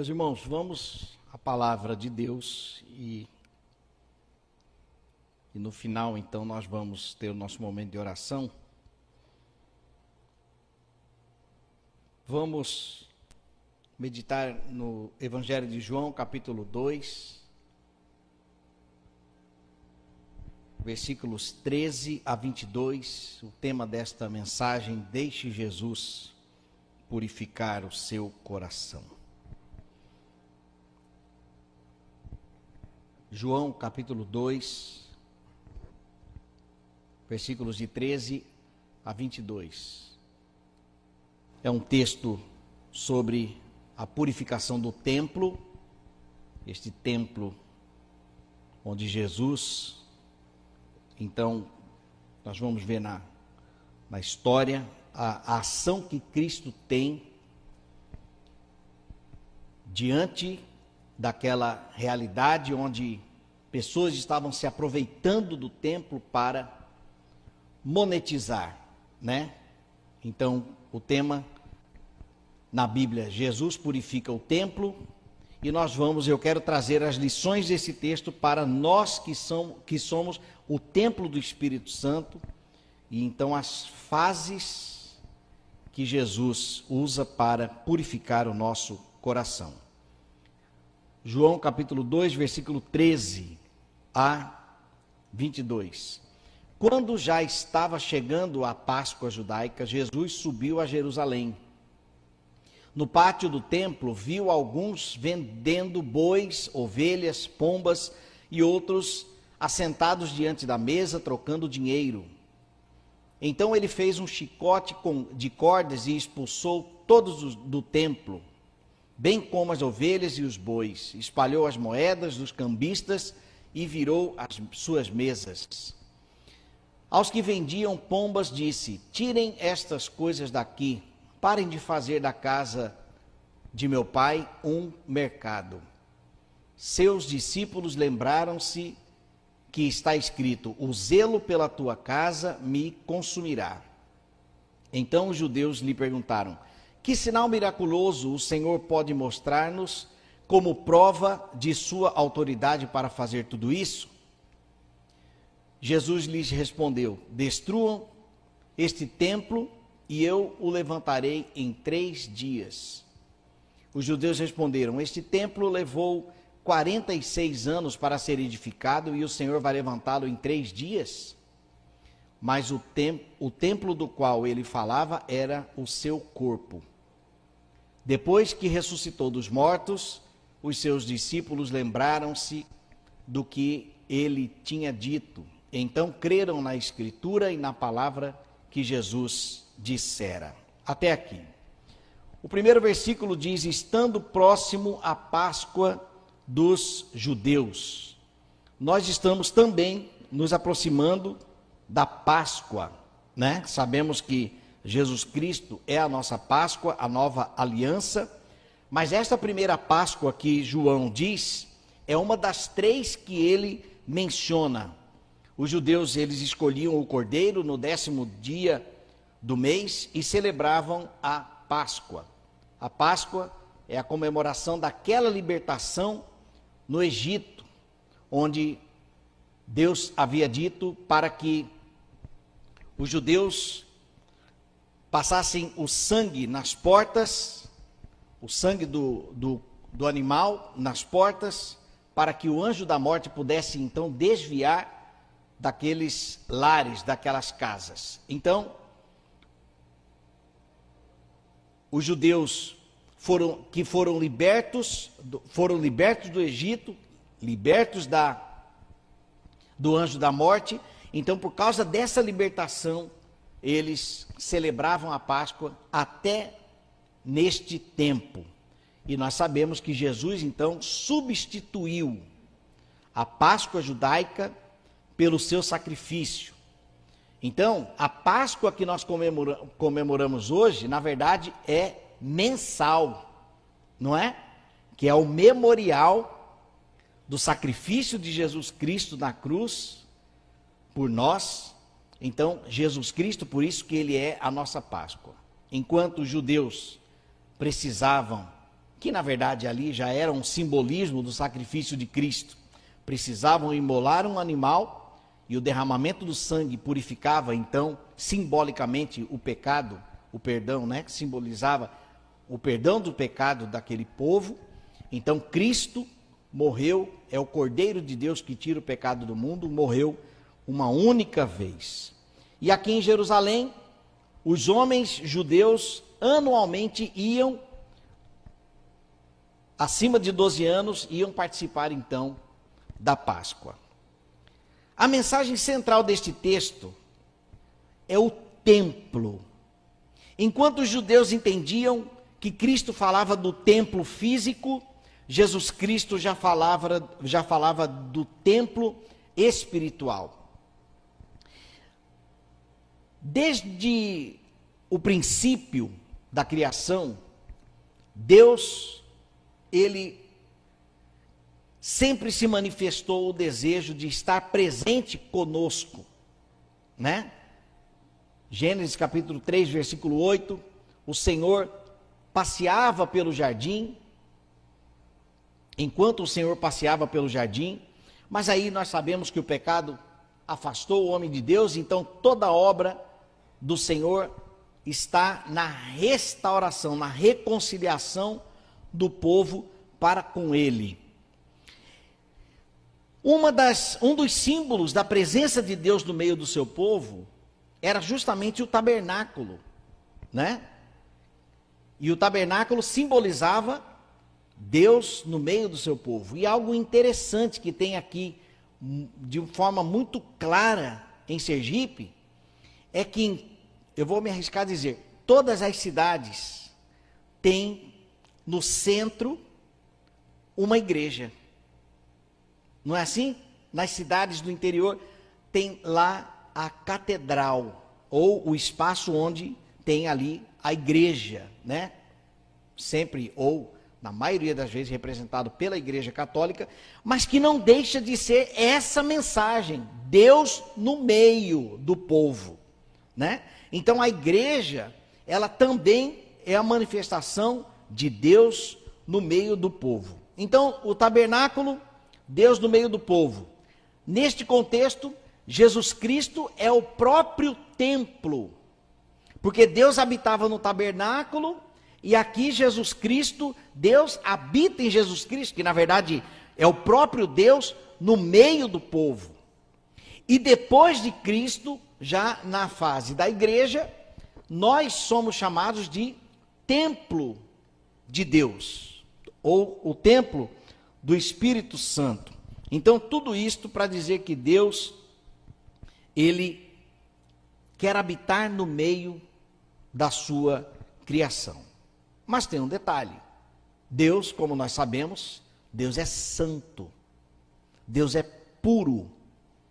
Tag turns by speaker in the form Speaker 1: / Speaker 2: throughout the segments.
Speaker 1: Meus irmãos, vamos à palavra de Deus e, e no final, então, nós vamos ter o nosso momento de oração. Vamos meditar no Evangelho de João, capítulo 2, versículos 13 a 22. O tema desta mensagem: Deixe Jesus purificar o seu coração. João capítulo 2, versículos de 13 a 22. É um texto sobre a purificação do templo, este templo onde Jesus, então, nós vamos ver na, na história a, a ação que Cristo tem diante daquela realidade onde pessoas estavam se aproveitando do templo para monetizar, né? Então, o tema na Bíblia, Jesus purifica o templo, e nós vamos, eu quero trazer as lições desse texto para nós que, são, que somos o templo do Espírito Santo, e então as fases que Jesus usa para purificar o nosso coração. João capítulo 2, versículo 13 a 22. Quando já estava chegando a Páscoa judaica, Jesus subiu a Jerusalém. No pátio do templo, viu alguns vendendo bois, ovelhas, pombas e outros assentados diante da mesa, trocando dinheiro. Então ele fez um chicote de cordas e expulsou todos do templo bem como as ovelhas e os bois, espalhou as moedas dos cambistas e virou as suas mesas. Aos que vendiam pombas, disse: Tirem estas coisas daqui, parem de fazer da casa de meu pai um mercado. Seus discípulos lembraram-se que está escrito: O zelo pela tua casa me consumirá. Então os judeus lhe perguntaram: que sinal miraculoso o Senhor pode mostrar-nos como prova de sua autoridade para fazer tudo isso? Jesus lhes respondeu: Destruam este templo e eu o levantarei em três dias. Os judeus responderam: Este templo levou 46 anos para ser edificado e o Senhor vai levantá-lo em três dias? Mas o, tem, o templo do qual ele falava era o seu corpo. Depois que ressuscitou dos mortos, os seus discípulos lembraram-se do que ele tinha dito. Então creram na Escritura e na palavra que Jesus dissera. Até aqui. O primeiro versículo diz: Estando próximo a Páscoa dos judeus. Nós estamos também nos aproximando da Páscoa, né? Sabemos que Jesus Cristo é a nossa Páscoa, a nova aliança. Mas esta primeira Páscoa que João diz é uma das três que ele menciona. Os judeus eles escolhiam o cordeiro no décimo dia do mês e celebravam a Páscoa. A Páscoa é a comemoração daquela libertação no Egito, onde Deus havia dito para que os judeus passassem o sangue nas portas, o sangue do, do, do animal nas portas, para que o anjo da morte pudesse então desviar daqueles lares, daquelas casas. Então, os judeus foram, que foram libertos, foram libertos do Egito, libertos da, do anjo da morte. Então, por causa dessa libertação, eles celebravam a Páscoa até neste tempo. E nós sabemos que Jesus então substituiu a Páscoa judaica pelo seu sacrifício. Então, a Páscoa que nós comemora, comemoramos hoje, na verdade, é mensal, não é? Que é o memorial do sacrifício de Jesus Cristo na cruz por nós então, Jesus Cristo, por isso que ele é a nossa Páscoa. Enquanto os judeus precisavam que na verdade ali já era um simbolismo do sacrifício de Cristo. Precisavam imolar um animal e o derramamento do sangue purificava então simbolicamente o pecado, o perdão, né, que simbolizava o perdão do pecado daquele povo. Então Cristo morreu, é o Cordeiro de Deus que tira o pecado do mundo, morreu uma única vez. E aqui em Jerusalém, os homens judeus anualmente iam, acima de 12 anos, iam participar então da Páscoa. A mensagem central deste texto é o templo. Enquanto os judeus entendiam que Cristo falava do templo físico, Jesus Cristo já falava, já falava do templo espiritual. Desde o princípio da criação, Deus, ele sempre se manifestou o desejo de estar presente conosco, né? Gênesis capítulo 3, versículo 8, o Senhor passeava pelo jardim, enquanto o Senhor passeava pelo jardim, mas aí nós sabemos que o pecado afastou o homem de Deus, então toda obra do Senhor está na restauração, na reconciliação do povo para com Ele. Uma das, um dos símbolos da presença de Deus no meio do seu povo era justamente o tabernáculo, né? E o tabernáculo simbolizava Deus no meio do seu povo. E algo interessante que tem aqui, hum, de forma muito clara em Sergipe, é que eu vou me arriscar a dizer, todas as cidades têm no centro uma igreja. Não é assim? Nas cidades do interior tem lá a catedral ou o espaço onde tem ali a igreja, né? Sempre ou na maioria das vezes representado pela Igreja Católica, mas que não deixa de ser essa mensagem, Deus no meio do povo, né? Então a igreja, ela também é a manifestação de Deus no meio do povo. Então, o tabernáculo, Deus no meio do povo. Neste contexto, Jesus Cristo é o próprio templo. Porque Deus habitava no tabernáculo e aqui Jesus Cristo, Deus habita em Jesus Cristo, que na verdade é o próprio Deus no meio do povo. E depois de Cristo, já na fase da igreja, nós somos chamados de templo de Deus, ou o templo do Espírito Santo. Então, tudo isto para dizer que Deus, Ele quer habitar no meio da sua criação. Mas tem um detalhe: Deus, como nós sabemos, Deus é santo, Deus é puro,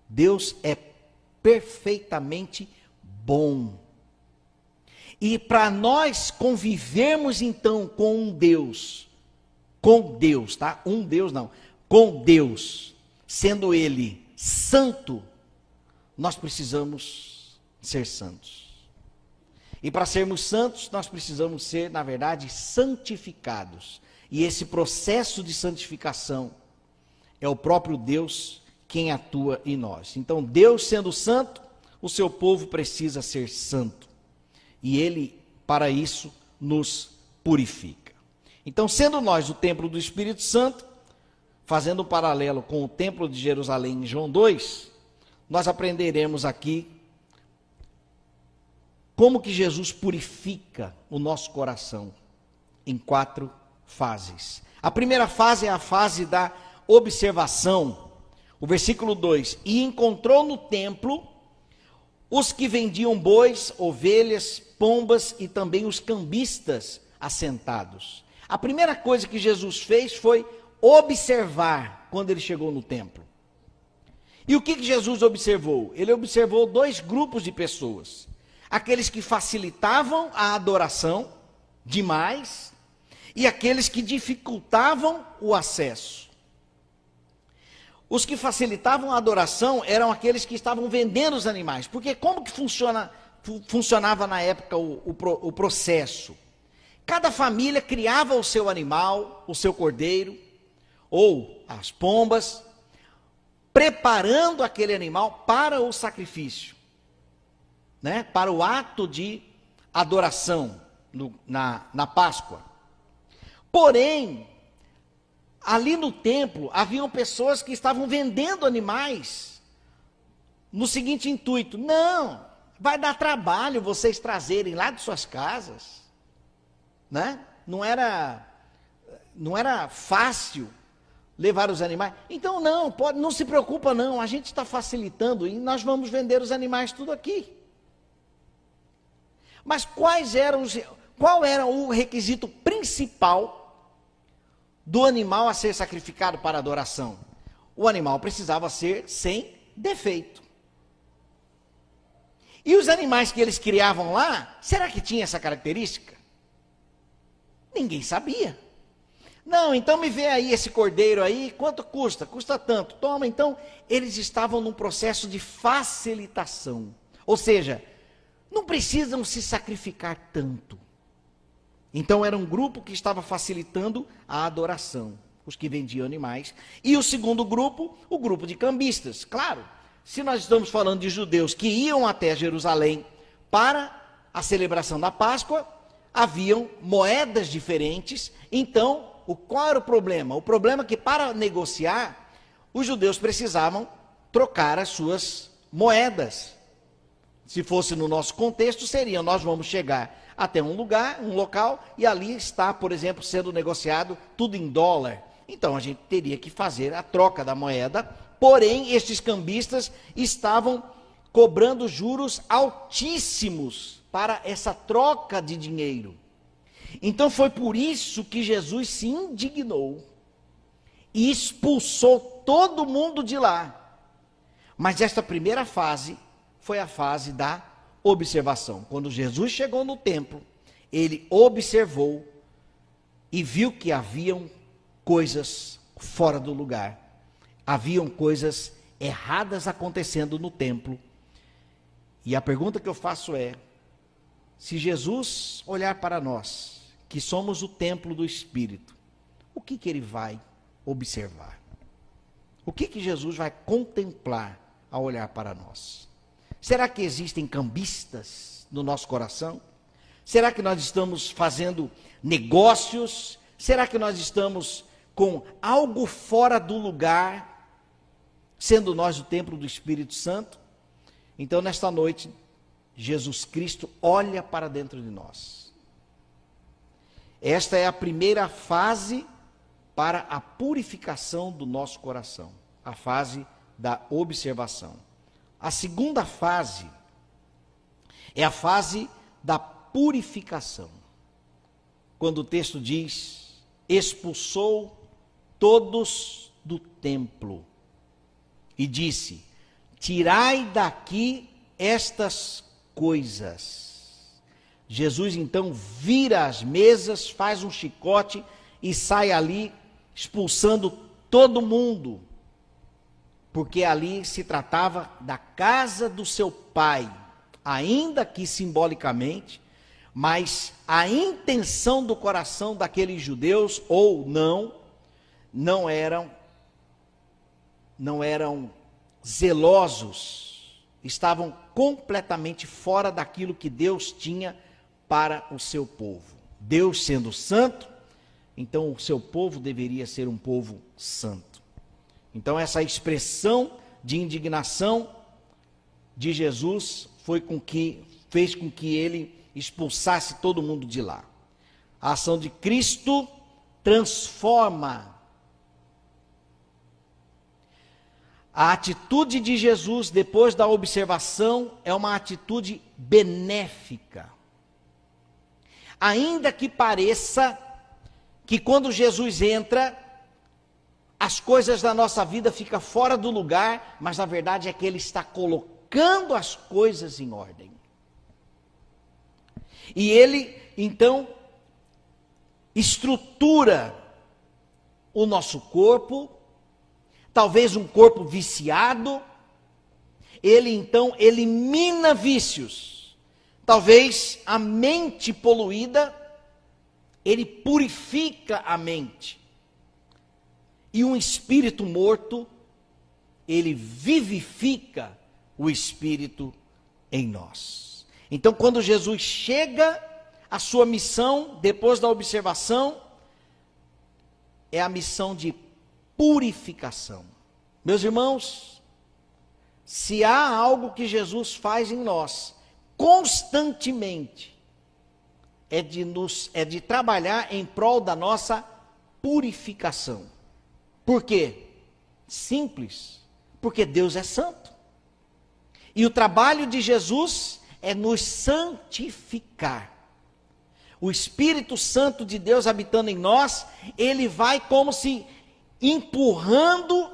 Speaker 1: Deus é perfeitamente bom. E para nós convivermos então com um Deus, com Deus, tá? Um Deus não, com Deus, sendo Ele santo, nós precisamos ser santos. E para sermos santos, nós precisamos ser, na verdade, santificados. E esse processo de santificação é o próprio Deus quem atua em nós. Então, Deus sendo santo, o seu povo precisa ser santo. E ele, para isso, nos purifica. Então, sendo nós o templo do Espírito Santo, fazendo um paralelo com o templo de Jerusalém em João 2, nós aprenderemos aqui como que Jesus purifica o nosso coração em quatro fases. A primeira fase é a fase da observação o versículo 2: E encontrou no templo os que vendiam bois, ovelhas, pombas e também os cambistas assentados. A primeira coisa que Jesus fez foi observar quando ele chegou no templo. E o que, que Jesus observou? Ele observou dois grupos de pessoas: aqueles que facilitavam a adoração demais e aqueles que dificultavam o acesso. Os que facilitavam a adoração eram aqueles que estavam vendendo os animais. Porque como que funciona, funcionava na época o, o, o processo? cada família criava o seu animal, o seu cordeiro, ou as pombas, preparando aquele animal para o sacrifício, né? para o ato de adoração no, na, na Páscoa. Porém, ali no templo haviam pessoas que estavam vendendo animais no seguinte intuito: não, vai dar trabalho vocês trazerem lá de suas casas, né? Não era não era fácil levar os animais. Então não, pode, não se preocupa não, a gente está facilitando e nós vamos vender os animais tudo aqui. Mas quais eram os, qual era o requisito principal do animal a ser sacrificado para adoração? O animal precisava ser sem defeito. E os animais que eles criavam lá, será que tinha essa característica? Ninguém sabia. Não, então me vê aí esse cordeiro aí, quanto custa? Custa tanto. Toma, então, eles estavam num processo de facilitação. Ou seja, não precisam se sacrificar tanto. Então era um grupo que estava facilitando a adoração, os que vendiam animais. E o segundo grupo, o grupo de cambistas. Claro, se nós estamos falando de judeus que iam até Jerusalém para a celebração da Páscoa, haviam moedas diferentes. Então, o, qual era o problema? O problema é que para negociar, os judeus precisavam trocar as suas moedas. Se fosse no nosso contexto, seria: nós vamos chegar até um lugar, um local, e ali está, por exemplo, sendo negociado tudo em dólar. Então a gente teria que fazer a troca da moeda, porém, estes cambistas estavam cobrando juros altíssimos para essa troca de dinheiro. Então foi por isso que Jesus se indignou e expulsou todo mundo de lá. Mas esta primeira fase foi a fase da observação. Quando Jesus chegou no templo, ele observou e viu que haviam coisas fora do lugar. Haviam coisas erradas acontecendo no templo. E a pergunta que eu faço é: se Jesus olhar para nós, que somos o templo do Espírito, o que, que ele vai observar? O que, que Jesus vai contemplar ao olhar para nós? Será que existem cambistas no nosso coração? Será que nós estamos fazendo negócios? Será que nós estamos com algo fora do lugar, sendo nós o templo do Espírito Santo? Então, nesta noite, Jesus Cristo olha para dentro de nós. Esta é a primeira fase para a purificação do nosso coração, a fase da observação. A segunda fase é a fase da purificação. Quando o texto diz: expulsou todos do templo e disse: Tirai daqui estas coisas. Jesus então vira as mesas, faz um chicote e sai ali expulsando todo mundo porque ali se tratava da casa do seu pai, ainda que simbolicamente, mas a intenção do coração daqueles judeus ou não não eram não eram zelosos, estavam completamente fora daquilo que Deus tinha para o seu povo. Deus sendo santo, então o seu povo deveria ser um povo santo. Então, essa expressão de indignação de Jesus foi com que fez com que ele expulsasse todo mundo de lá. A ação de Cristo transforma. A atitude de Jesus depois da observação é uma atitude benéfica. Ainda que pareça que quando Jesus entra, as coisas da nossa vida ficam fora do lugar, mas na verdade é que Ele está colocando as coisas em ordem. E Ele, então, estrutura o nosso corpo, talvez um corpo viciado, Ele então elimina vícios, talvez a mente poluída, ele purifica a mente. E um espírito morto, ele vivifica o espírito em nós. Então, quando Jesus chega à sua missão, depois da observação, é a missão de purificação. Meus irmãos, se há algo que Jesus faz em nós constantemente, é de, nos, é de trabalhar em prol da nossa purificação. Por quê? Simples. Porque Deus é santo. E o trabalho de Jesus é nos santificar. O Espírito Santo de Deus habitando em nós, ele vai como se empurrando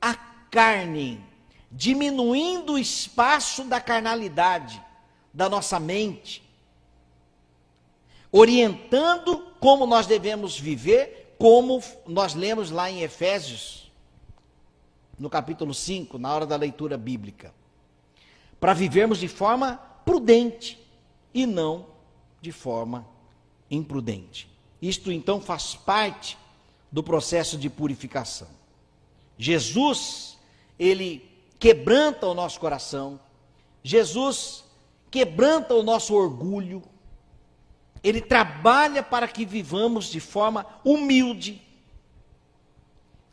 Speaker 1: a carne, diminuindo o espaço da carnalidade da nossa mente, orientando como nós devemos viver, como nós lemos lá em Efésios, no capítulo 5, na hora da leitura bíblica, para vivermos de forma prudente e não de forma imprudente. Isto então faz parte do processo de purificação. Jesus, ele quebranta o nosso coração. Jesus quebranta o nosso orgulho. Ele trabalha para que vivamos de forma humilde,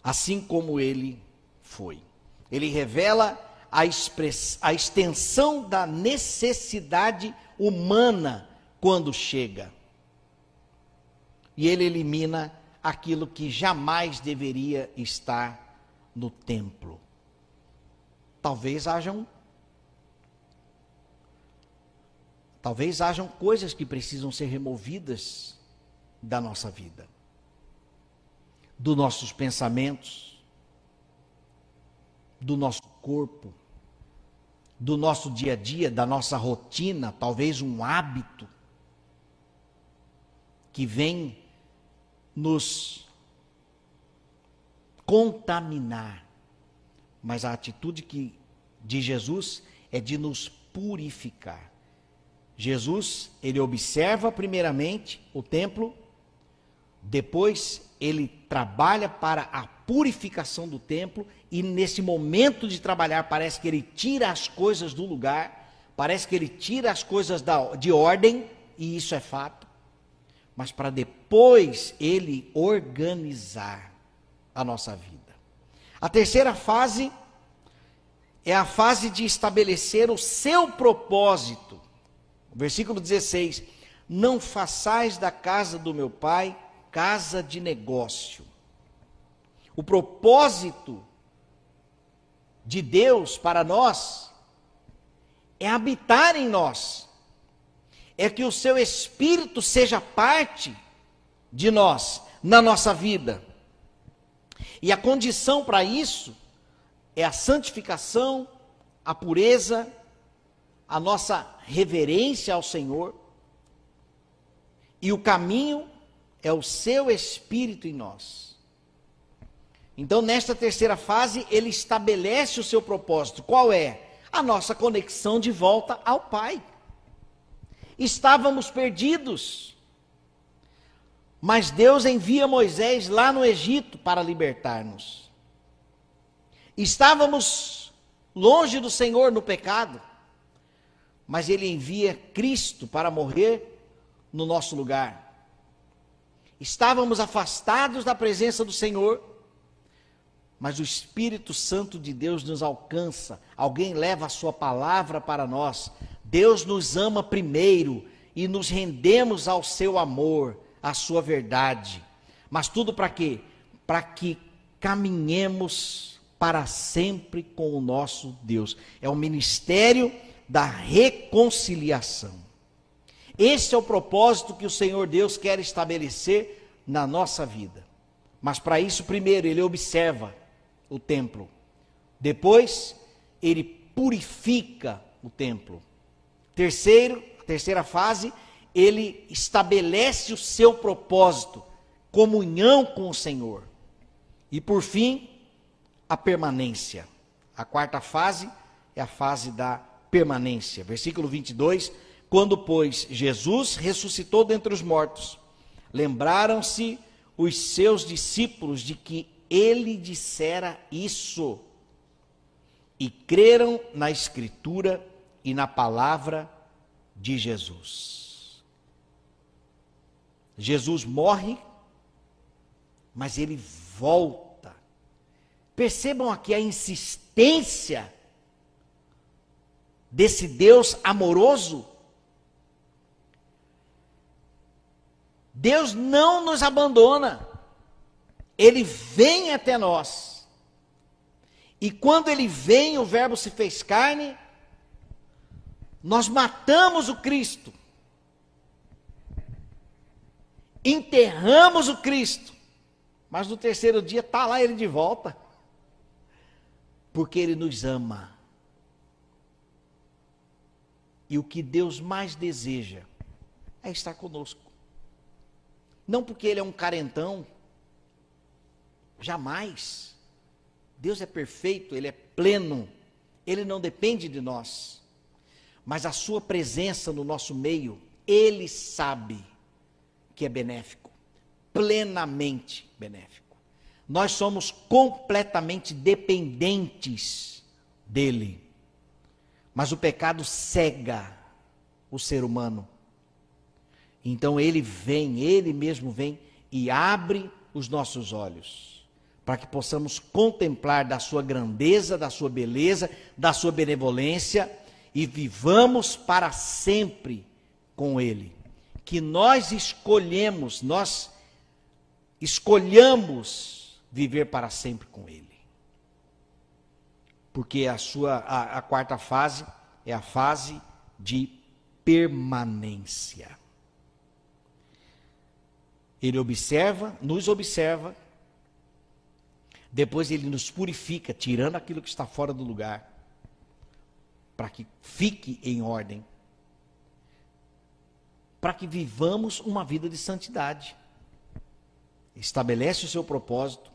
Speaker 1: assim como ele foi. Ele revela a, express, a extensão da necessidade humana quando chega. E ele elimina aquilo que jamais deveria estar no templo. Talvez hajam Talvez hajam coisas que precisam ser removidas da nossa vida, dos nossos pensamentos, do nosso corpo, do nosso dia a dia, da nossa rotina, talvez um hábito que vem nos contaminar. Mas a atitude que de Jesus é de nos purificar. Jesus, ele observa primeiramente o templo, depois ele trabalha para a purificação do templo e nesse momento de trabalhar parece que ele tira as coisas do lugar, parece que ele tira as coisas da, de ordem, e isso é fato, mas para depois ele organizar a nossa vida. A terceira fase é a fase de estabelecer o seu propósito Versículo 16: Não façais da casa do meu pai casa de negócio. O propósito de Deus para nós é habitar em nós, é que o seu espírito seja parte de nós, na nossa vida. E a condição para isso é a santificação, a pureza, a nossa reverência ao Senhor, e o caminho é o seu espírito em nós. Então, nesta terceira fase, ele estabelece o seu propósito. Qual é? A nossa conexão de volta ao Pai. Estávamos perdidos, mas Deus envia Moisés lá no Egito para libertar-nos. Estávamos longe do Senhor no pecado, mas ele envia Cristo para morrer no nosso lugar. Estávamos afastados da presença do Senhor, mas o Espírito Santo de Deus nos alcança. Alguém leva a sua palavra para nós. Deus nos ama primeiro e nos rendemos ao seu amor, à sua verdade. Mas tudo para quê? Para que caminhemos para sempre com o nosso Deus. É um ministério da reconciliação. Esse é o propósito que o Senhor Deus quer estabelecer na nossa vida. Mas para isso, primeiro, ele observa o templo. Depois, ele purifica o templo. Terceiro, terceira fase, ele estabelece o seu propósito, comunhão com o Senhor. E por fim, a permanência. A quarta fase é a fase da permanência. Versículo 22: Quando, pois, Jesus ressuscitou dentre os mortos, Lembraram-se os seus discípulos de que ele dissera isso e creram na Escritura e na palavra de Jesus. Jesus morre, mas ele volta. Percebam aqui a insistência desse Deus amoroso. Deus não nos abandona, Ele vem até nós. E quando Ele vem, o Verbo se fez carne, nós matamos o Cristo, enterramos o Cristo, mas no terceiro dia está lá Ele de volta, porque Ele nos ama. E o que Deus mais deseja é estar conosco. Não porque Ele é um carentão, jamais. Deus é perfeito, Ele é pleno, Ele não depende de nós. Mas a Sua presença no nosso meio, Ele sabe que é benéfico, plenamente benéfico. Nós somos completamente dependentes dEle. Mas o pecado cega o ser humano. Então ele vem, ele mesmo vem e abre os nossos olhos, para que possamos contemplar da sua grandeza, da sua beleza, da sua benevolência e vivamos para sempre com ele. Que nós escolhemos, nós escolhamos viver para sempre com ele porque a sua a, a quarta fase é a fase de permanência. Ele observa, nos observa, depois ele nos purifica, tirando aquilo que está fora do lugar, para que fique em ordem, para que vivamos uma vida de santidade. Estabelece o seu propósito,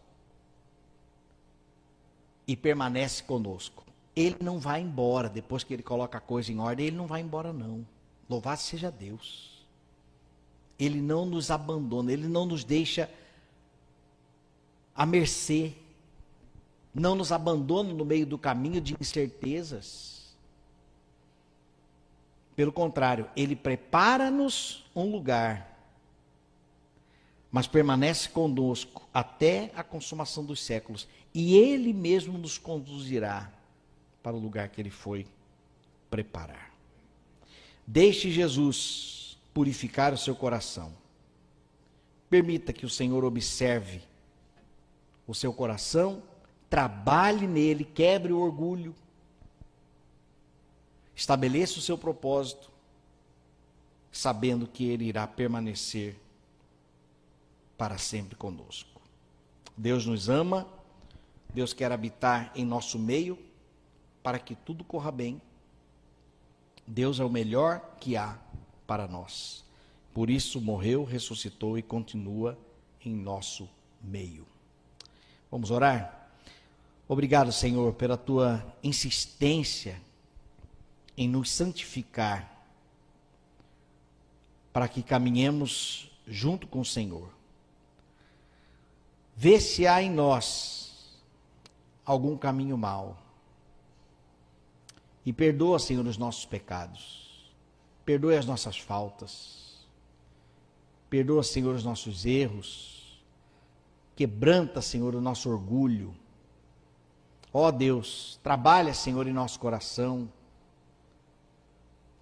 Speaker 1: e permanece conosco. Ele não vai embora depois que ele coloca a coisa em ordem, ele não vai embora não. Louvado seja Deus. Ele não nos abandona, ele não nos deixa à mercê. Não nos abandona no meio do caminho de incertezas. Pelo contrário, ele prepara-nos um lugar mas permanece conosco até a consumação dos séculos, e Ele mesmo nos conduzirá para o lugar que Ele foi preparar. Deixe Jesus purificar o seu coração. Permita que o Senhor observe o seu coração, trabalhe nele, quebre o orgulho, estabeleça o seu propósito, sabendo que ele irá permanecer para sempre conosco. Deus nos ama, Deus quer habitar em nosso meio para que tudo corra bem. Deus é o melhor que há para nós. Por isso morreu, ressuscitou e continua em nosso meio. Vamos orar? Obrigado, Senhor, pela tua insistência em nos santificar, para que caminhemos junto com o Senhor. Vê se há em nós algum caminho mau. E perdoa, Senhor, os nossos pecados. Perdoe as nossas faltas. Perdoa, Senhor, os nossos erros. Quebranta, Senhor, o nosso orgulho. Ó Deus, trabalha, Senhor, em nosso coração.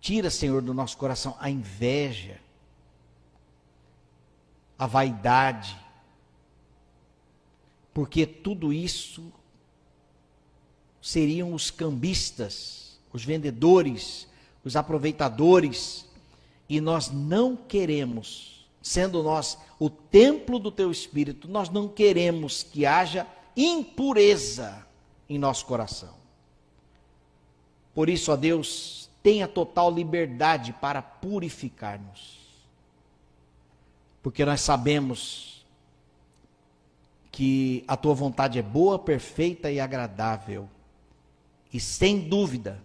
Speaker 1: Tira, Senhor, do nosso coração a inveja, a vaidade, porque tudo isso seriam os cambistas, os vendedores, os aproveitadores, e nós não queremos, sendo nós o templo do teu espírito, nós não queremos que haja impureza em nosso coração. Por isso, ó Deus, tenha total liberdade para purificar-nos. Porque nós sabemos que a tua vontade é boa, perfeita e agradável, e sem dúvida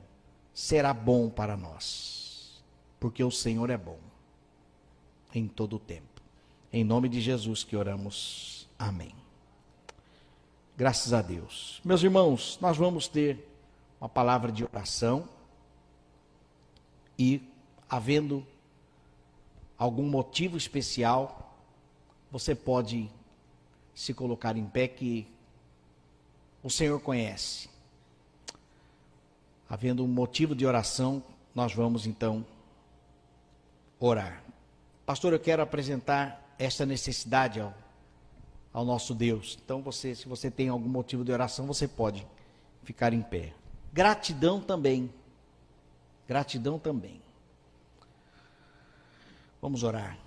Speaker 1: será bom para nós, porque o Senhor é bom em todo o tempo. Em nome de Jesus que oramos. Amém. Graças a Deus. Meus irmãos, nós vamos ter uma palavra de oração e, havendo algum motivo especial, você pode se colocar em pé que o Senhor conhece. Havendo um motivo de oração, nós vamos então orar. Pastor, eu quero apresentar esta necessidade ao, ao nosso Deus. Então, você, se você tem algum motivo de oração, você pode ficar em pé. Gratidão também. Gratidão também. Vamos orar.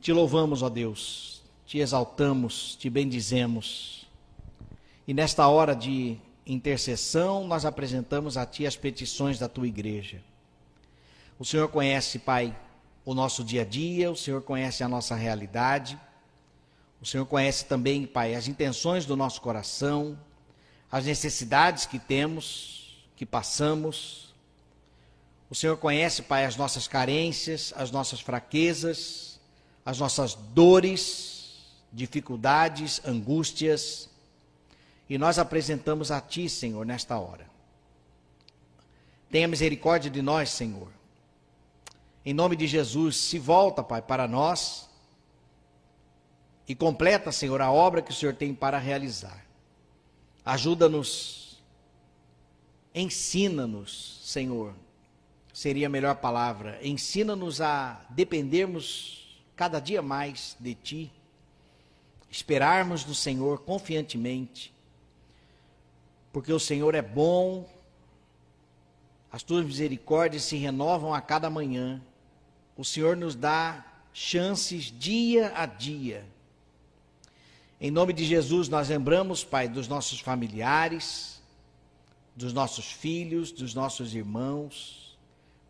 Speaker 1: Te louvamos, ó Deus, te exaltamos, te bendizemos. E nesta hora de intercessão, nós apresentamos a Ti as petições da Tua igreja. O Senhor conhece, Pai, o nosso dia a dia, o Senhor conhece a nossa realidade, o Senhor conhece também, Pai, as intenções do nosso coração, as necessidades que temos, que passamos. O Senhor conhece, Pai, as nossas carências, as nossas fraquezas, as nossas dores, dificuldades, angústias. E nós apresentamos a Ti, Senhor, nesta hora. Tenha misericórdia de nós, Senhor. Em nome de Jesus, se volta, Pai, para nós e completa, Senhor, a obra que o Senhor tem para realizar. Ajuda-nos, ensina-nos, Senhor, seria a melhor palavra. Ensina-nos a dependermos cada dia mais de Ti, esperarmos no Senhor confiantemente, porque o Senhor é bom, as Tuas misericórdias se renovam a cada manhã o Senhor nos dá chances dia a dia. Em nome de Jesus, nós lembramos, Pai, dos nossos familiares, dos nossos filhos, dos nossos irmãos,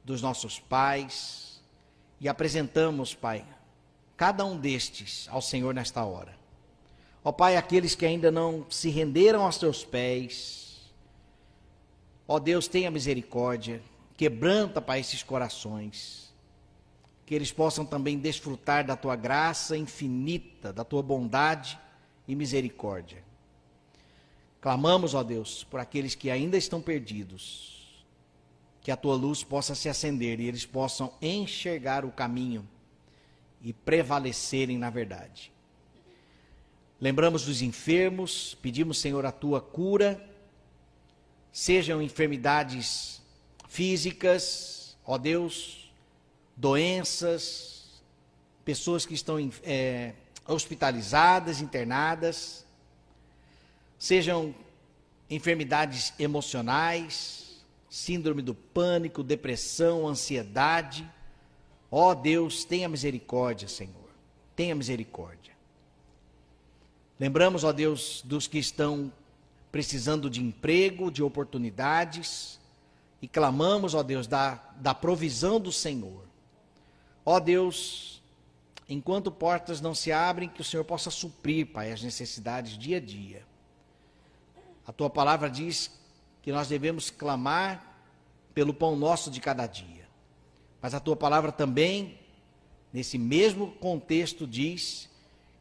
Speaker 1: dos nossos pais, e apresentamos, Pai, cada um destes ao Senhor nesta hora. Ó Pai, aqueles que ainda não se renderam aos teus pés, ó Deus, tenha misericórdia, quebranta, Pai, esses corações que eles possam também desfrutar da tua graça infinita, da tua bondade e misericórdia. Clamamos, ó Deus, por aqueles que ainda estão perdidos, que a tua luz possa se acender e eles possam enxergar o caminho e prevalecerem na verdade. Lembramos dos enfermos, pedimos, Senhor, a tua cura, sejam enfermidades físicas, ó Deus, doenças, pessoas que estão é, hospitalizadas, internadas, sejam enfermidades emocionais, síndrome do pânico, depressão, ansiedade. Ó Deus, tenha misericórdia, Senhor. Tenha misericórdia. Lembramos, ó Deus, dos que estão precisando de emprego, de oportunidades, e clamamos, ó Deus, da, da provisão do Senhor. Ó Deus, enquanto portas não se abrem, que o Senhor possa suprir, Pai, as necessidades dia a dia. A tua palavra diz que nós devemos clamar pelo pão nosso de cada dia. Mas a tua palavra também, nesse mesmo contexto, diz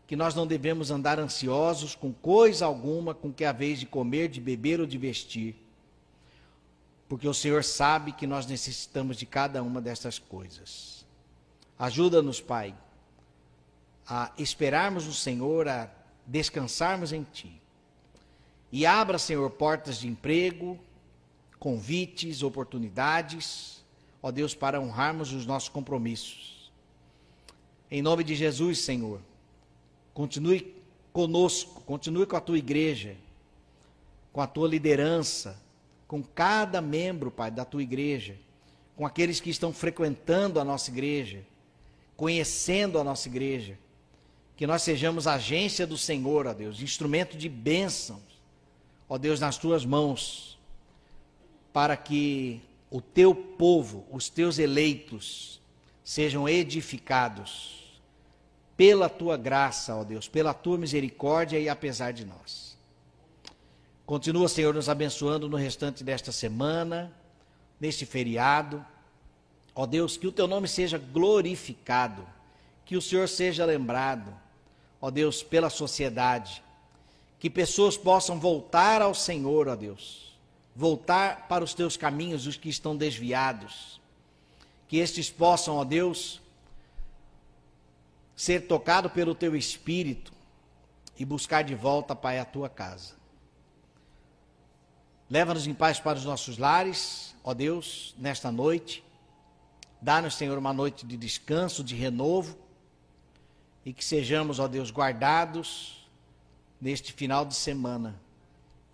Speaker 1: que nós não devemos andar ansiosos com coisa alguma com que a vez de comer, de beber ou de vestir. Porque o Senhor sabe que nós necessitamos de cada uma dessas coisas. Ajuda-nos, Pai, a esperarmos no Senhor, a descansarmos em Ti. E abra, Senhor, portas de emprego, convites, oportunidades, ó Deus, para honrarmos os nossos compromissos. Em nome de Jesus, Senhor, continue conosco, continue com a tua igreja, com a tua liderança, com cada membro, Pai, da tua igreja, com aqueles que estão frequentando a nossa igreja conhecendo a nossa igreja. Que nós sejamos agência do Senhor, ó Deus, instrumento de bênçãos, ó Deus, nas tuas mãos, para que o teu povo, os teus eleitos, sejam edificados pela tua graça, ó Deus, pela tua misericórdia e apesar de nós. Continua, Senhor, nos abençoando no restante desta semana, neste feriado. Ó Deus, que o teu nome seja glorificado, que o Senhor seja lembrado, ó Deus, pela sociedade. Que pessoas possam voltar ao Senhor, ó Deus. Voltar para os teus caminhos, os que estão desviados. Que estes possam, ó Deus, ser tocados pelo teu espírito e buscar de volta, Pai, a tua casa. Leva-nos em paz para os nossos lares, ó Deus, nesta noite. Dá-nos, Senhor, uma noite de descanso, de renovo, e que sejamos, ó Deus, guardados neste final de semana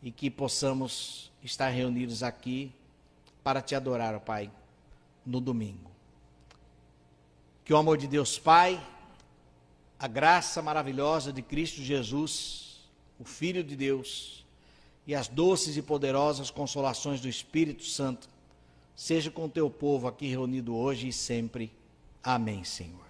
Speaker 1: e que possamos estar reunidos aqui para te adorar, ó Pai, no domingo. Que o amor de Deus Pai, a graça maravilhosa de Cristo Jesus, o Filho de Deus, e as doces e poderosas consolações do Espírito Santo, seja com o teu povo aqui reunido hoje e sempre. Amém, Senhor.